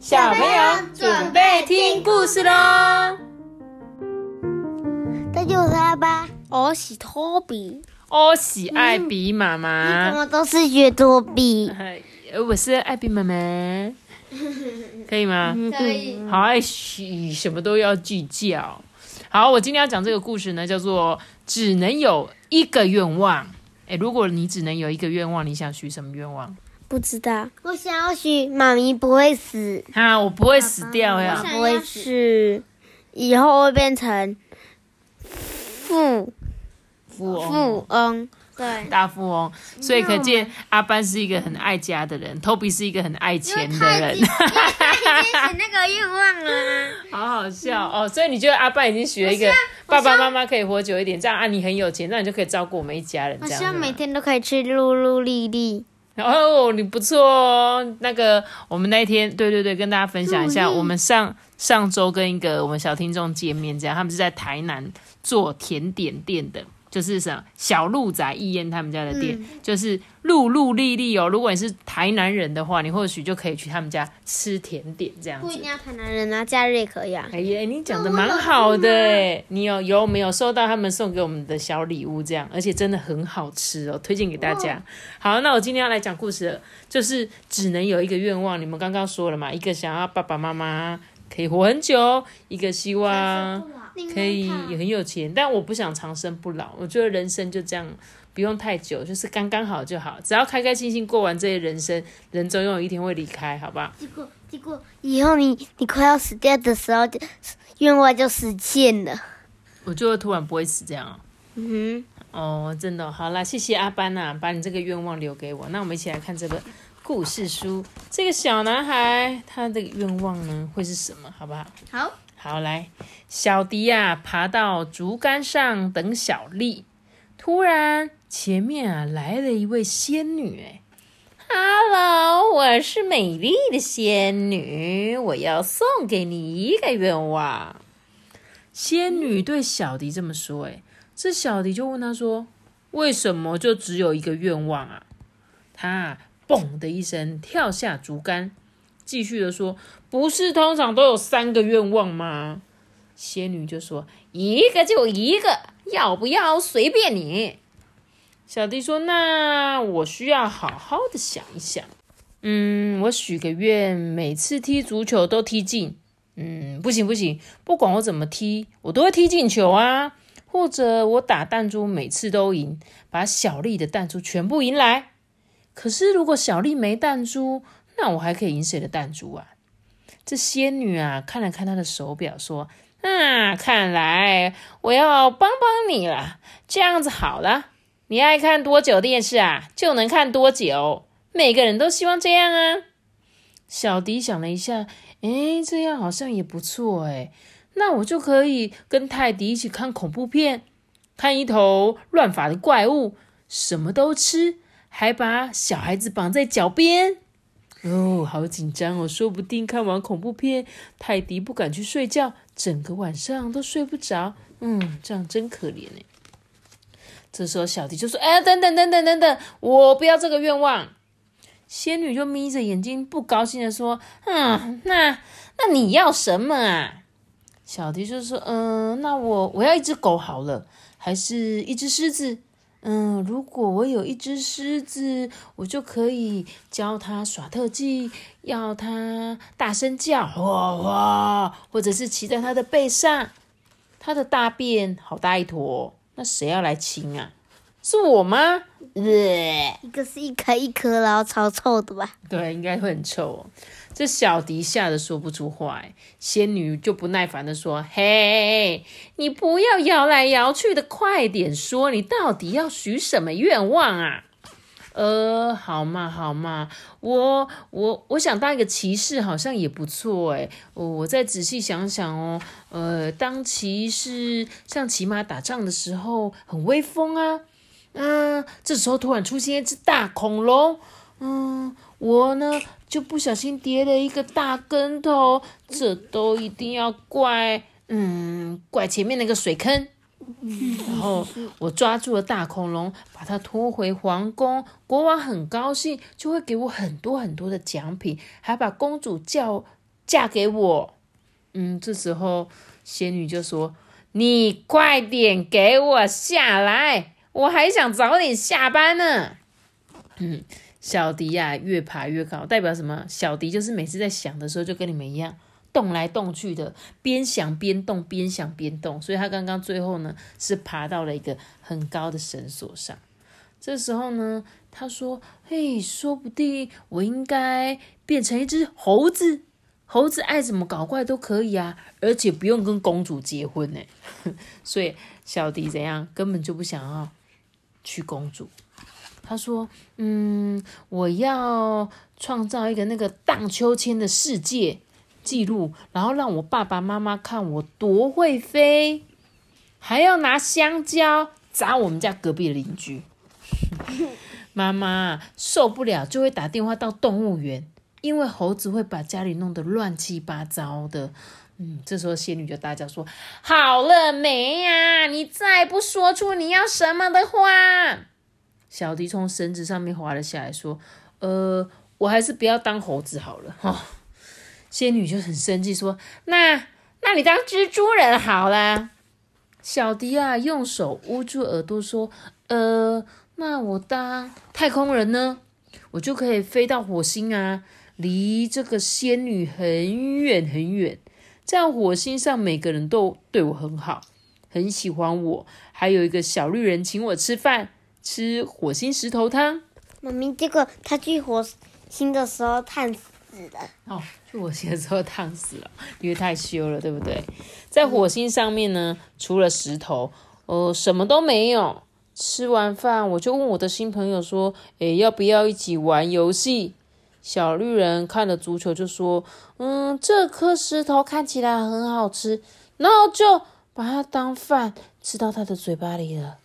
小朋友准备听故事喽！这就是阿爸，我是托比，我喜爱比妈妈怎妈，么都是学托比？哎我是艾比妈妈，可以吗？可以。好爱许，什么都要计较。好，我今天要讲这个故事呢，叫做“只能有一个愿望”。哎，如果你只能有一个愿望，你想许什么愿望？不知道我想要许妈咪不会死，啊，我不会死掉呀。不会死。是以后会变成富富翁，富翁，对，大富翁，所以可见阿班是一个很爱家的人，Toby 是一个很爱钱的人，许那个愿望了。好好笑哦。所以你觉得阿班已经许了一个爸爸妈妈可以活久一点，这样啊你很有钱，那你就可以照顾我们一家人，我这样子吗希望每天都可以吃噜噜粒粒。哦，你不错哦。那个，我们那一天，对对对，跟大家分享一下，我们上上周跟一个我们小听众见面，这样他们是在台南做甜点店的，就是什么小鹿仔义燕他们家的店，就是露露丽丽哦。如果你是台南人的话，你或许就可以去他们家吃甜点这样子不一定。要台南人啊，假日也可以啊。哎呀，你讲的蛮好的哎，你有有没有收到他们送给我们的小礼物？这样，而且真的很好吃哦，推荐给大家。好，那我今天要来讲故事了，就是只能有一个愿望。你们刚刚说了嘛，一个想要爸爸妈妈可以活很久，一个希望可以也很有钱，但我不想长生不老。我觉得人生就这样，不用太久，就是刚刚好就好，只要开开心心过完这些人生，人总有一天会离开，好吧？结果结果以后你你快要死掉的时候，就愿望就实现了。我就会突然不会死这样哦。嗯哦，真的哦好啦，谢谢阿班呐、把你这个愿望留给我。那我们一起来看这本故事书。这个小男孩他的愿望呢会是什么？好不好？好，好，来，小迪呀、爬到竹竿上等小丽，突然前面啊来了一位仙女，哎，Hello，我是美丽的仙女，我要送给你一个愿望。仙女对小迪这么说，哎，这小迪就问他说：“为什么就只有一个愿望啊？”他嘣的一声跳下竹竿，继续的说：“不是通常都有三个愿望吗？”仙女就说：“一个就一个，要不要随便你。”小弟说：“那我需要好好的想一想。嗯，我许个愿，每次踢足球都踢进。嗯，不行不行，不管我怎么踢，我都会踢进球啊。或者我打弹珠，每次都赢，把小丽的弹珠全部赢来。可是如果小丽没弹珠，那我还可以赢谁的弹珠啊？这仙女啊，看了看她的手表，说：“啊，看来我要帮帮你了。这样子好了，你爱看多久电视啊，就能看多久。每个人都希望这样啊。”小迪想了一下，诶，这样好像也不错诶。那我就可以跟泰迪一起看恐怖片，看一头乱发的怪物，什么都吃，还把小孩子绑在脚边。哦，好紧张哦！说不定看完恐怖片，泰迪不敢去睡觉，整个晚上都睡不着。嗯，这样真可怜哎。这时候小迪就说：“哎，等等等等等等，我不要这个愿望。”仙女就眯着眼睛，不高兴的说：“嗯，那那你要什么啊？”小迪就说：“嗯，那我我要一只狗好了，还是一只狮子？嗯，如果我有一只狮子，我就可以教它耍特技，要它大声叫，哇哇，或者是骑在它的背上。它的大便好大一坨，那谁要来清啊？是我吗？呃一个是一颗一颗，然后超臭的吧？对，应该会很臭哦。这小迪吓得说不出话，仙女就不耐烦的说：“嘿，你不要摇来摇去的，快点说，你到底要许什么愿望啊？”呃，好嘛好嘛，我我我想当一个骑士好像也不错哎，我我再仔细想想哦，呃，当骑士像骑马打仗的时候很威风啊，嗯，这时候突然出现一只大恐龙，嗯，我呢就不小心跌了一个大跟头，这都一定要怪，嗯，怪前面那个水坑。然后我抓住了大恐龙，把它拖回皇宫。国王很高兴，就会给我很多很多的奖品，还把公主叫嫁给我。嗯，这时候仙女就说：“你快点给我下来，我还想早点下班呢。”嗯，小迪呀、越爬越高，代表什么？小迪就是每次在想的时候，就跟你们一样，动来动去的，边想边动，边想边动。所以他刚刚最后呢，是爬到了一个很高的绳索上。这时候呢，他说：“嘿，说不定我应该变成一只猴子。猴子爱怎么搞怪都可以啊，而且不用跟公主结婚呢。所以小迪怎样，根本就不想要娶公主。他说：“嗯，我要创造一个那个荡秋千的世界纪录，然后让我爸爸妈妈看我多会飞，还要拿香蕉砸我们家隔壁的邻居。”妈妈受不了，就会打电话到动物园，因为猴子会把家里弄得乱七八糟的。嗯，这时候仙女就大叫说：“好了没呀？你再不说出你要什么的话。”小迪从绳子上面滑了下来，说：“呃，我还是不要当猴子好了。”哈，仙女就很生气，说：“那，那你当蜘蛛人好了。”小迪啊，用手捂住耳朵说：“呃。”那我当太空人呢？我就可以飞到火星啊，离这个仙女很远很远。这样火星上每个人都对我很好，很喜欢我。还有一个小绿人请我吃饭，吃火星石头汤。妈咪，结果他去火星的时候烫死了。哦，去火星的时候烫死了，因为太羞了，对不对？在火星上面呢，除了石头，呃，什么都没有。吃完饭，我就问我的新朋友说：“诶，要不要一起玩游戏？”小绿人看了足球就说：“嗯，这颗石头看起来很好吃。”然后就把它当饭吃到他的嘴巴里了。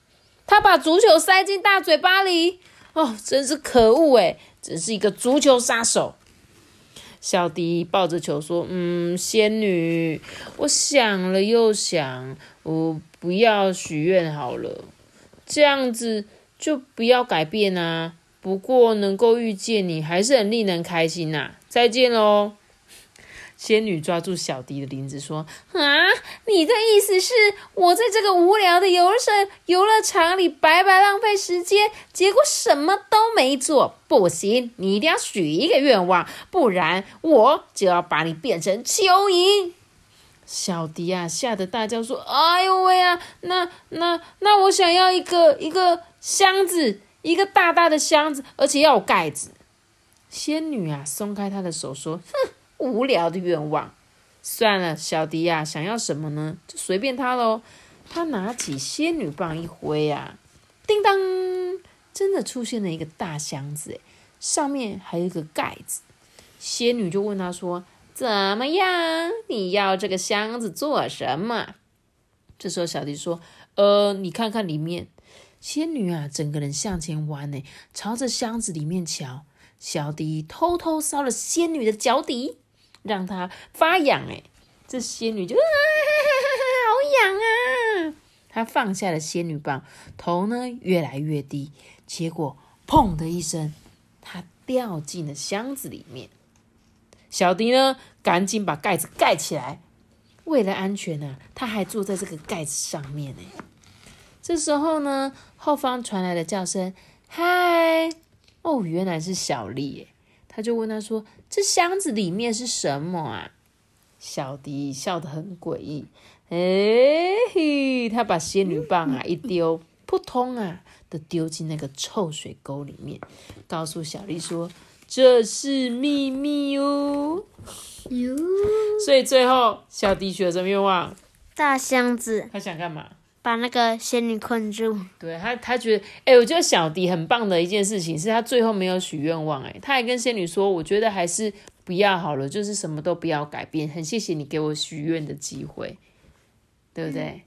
他把足球塞进大嘴巴里，哦，真是可恶诶，真是一个足球杀手。小迪抱着球说：“嗯，仙女，我想了又想，我不要许愿好了。”这样子就不要改变啊！不过能够遇见你还是很令人开心呐。再见喽！仙女抓住小迪的领子说：“啊，你的意思是我在这个无聊的游乐游乐场里白白浪费时间，结果什么都没做？不行，你一定要许一个愿望，不然我就要把你变成蚯蚓。”小迪啊，吓得大叫说：“哎呦喂啊！那那那，我想要一个一个箱子，一个大大的箱子，而且要有盖子。”仙女啊，松开她的手说：“哼，无聊的愿望，算了。”小迪呀，想要什么呢？就随便他喽。他拿起仙女棒一挥啊，叮当，真的出现了一个大箱子，上面还有一个盖子。仙女就问他说。怎么样？你要这个箱子做什么？这时候小迪说：“呃，你看看里面。”仙女啊，整个人向前弯呢，朝着箱子里面瞧。小迪偷偷烧了仙女的脚底，让她发痒。哎，这仙女就啊，好痒啊！她放下了仙女棒，头呢越来越低，结果砰的一声，她掉进了箱子里面。小迪呢，赶紧把盖子盖起来。为了安全呢，他还坐在这个盖子上面呢。这时候呢，后方传来了叫声：“嗨！”哦，原来是小丽耶。他就问他说：“这箱子里面是什么啊？”小迪笑得很诡异。哎嘿，他把仙女棒啊一丢，扑通啊的丢进那个臭水沟里面，告诉小丽说。这是秘密哦，哟。所以最后小迪许了什么愿望？大箱子。他想干嘛？把那个仙女困住。对他，他觉得，哎，我觉得小迪很棒的一件事情是他最后没有许愿望，哎，他还跟仙女说，我觉得还是不要好了，就是什么都不要改变，很谢谢你给我许愿的机会，对不对？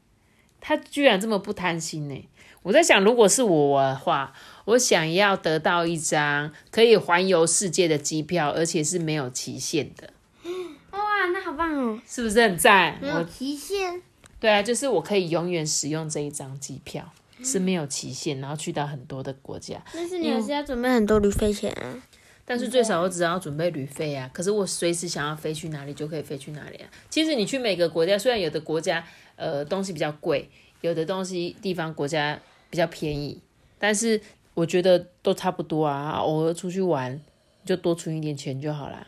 他居然这么不贪心呢。我在想，如果是我的话，我想要得到一张可以环游世界的机票，而且是没有期限的。哇，那好棒哦！是不是很赞？没有期限。对啊，就是我可以永远使用这一张机票，是没有期限，然后去到很多的国家。但是你还是要准备很多旅费钱啊。但是最少我只要准备旅费啊。可是我随时想要飞去哪里就可以飞去哪里啊。其实你去每个国家，虽然有的国家呃东西比较贵，有的东西地方国家比较便宜，但是我觉得都差不多啊。偶尔出去玩就多存一点钱就好啦。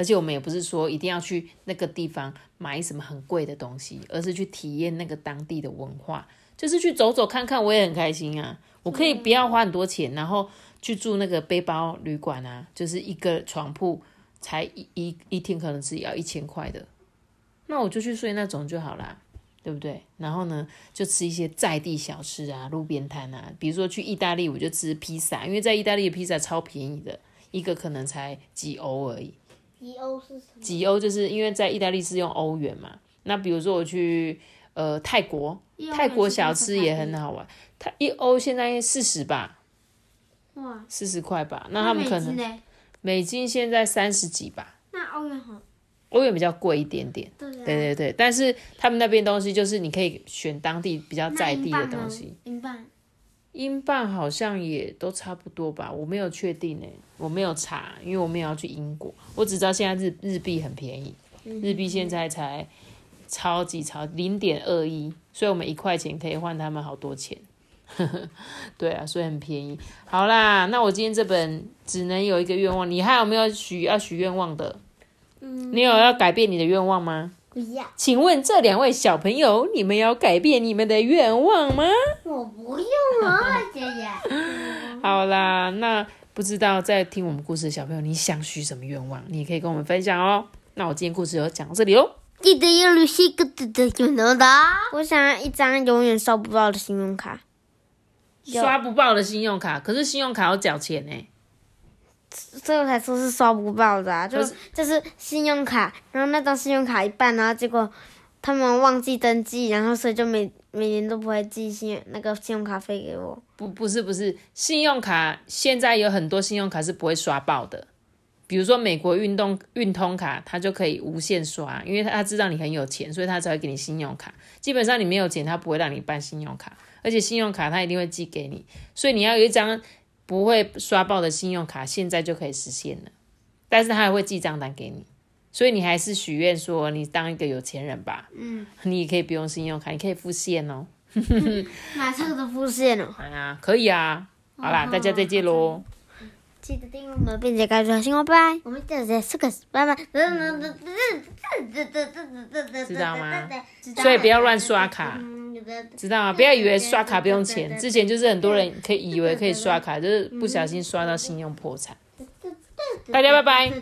而且我们也不是说一定要去那个地方买什么很贵的东西，而是去体验那个当地的文化，就是去走走看看，我也很开心啊。我可以不要花很多钱，然后去住那个背包旅馆啊，就是一个床铺才一一一天可能是要一千块的，那我就去睡那种就好啦，对不对？然后呢，就吃一些在地小吃啊，路边摊啊，比如说去意大利我就吃披萨，因为在意大利的披萨超便宜的，一个可能才几欧而已。几欧是什么？几欧就是因为在意大利是用欧元嘛。那比如说我去呃泰国，泰国小吃也很好玩。它一欧现在四十吧，哇，四十块吧。那他们可能？美金现在三十几吧，那欧元好，欧元比较贵一点点。对啊对对对，但是他们那边东西就是你可以选当地比较在地的东西。英镑，英镑好像也都差不多吧，我没有确定诶，我没有查，因为我没有要去英国，我只知道现在日日币很便宜，日币现在才超级超零点二一，所以我们一块钱可以换他们好多钱。对啊，所以很便宜。好啦，那我今天这本只能有一个愿望，你还有没有许要许愿望的？嗯，你有要改变你的愿望吗？不要，请问这两位小朋友，你们要改变你们的愿望吗？我不用啊，姐姐。好啦，那不知道在听我们故事的小朋友，你想许什么愿望？你也可以跟我们分享哦。那我今天故事就讲到这里喽。记得要留下个字的就能的。我想要一张永远刷不爆的信用卡，刷不爆的信用卡，可是信用卡要缴钱呢。所以我才说是刷不爆的啊，就是就是信用卡，然后那张信用卡一办，然后结果他们忘记登记，然后所以就每每年都不会寄信那个信用卡费给我。不，不是，不是，信用卡现在有很多信用卡是不会刷爆的。比如说美国运动运通卡，它就可以无限刷，因为他知道你很有钱，所以他才会给你信用卡。基本上你没有钱，他不会让你办信用卡，而且信用卡他一定会寄给你，所以你要有一张不会刷爆的信用卡，现在就可以实现了。但是他还会寄账单给你，所以你还是许愿说你当一个有钱人吧。嗯，你也可以不用信用卡，你可以付现哦。马上都付现了，哎 呀，可以啊。好啦，大家再见喽。记得订阅我们，并且开出新哦，拜拜。我们这是这个拜拜。知道吗？所以不要乱刷卡，知道吗？不要以为刷卡不用钱，之前就是很多人可以以为可以刷卡，就是不小心刷到信用破产。大家拜拜。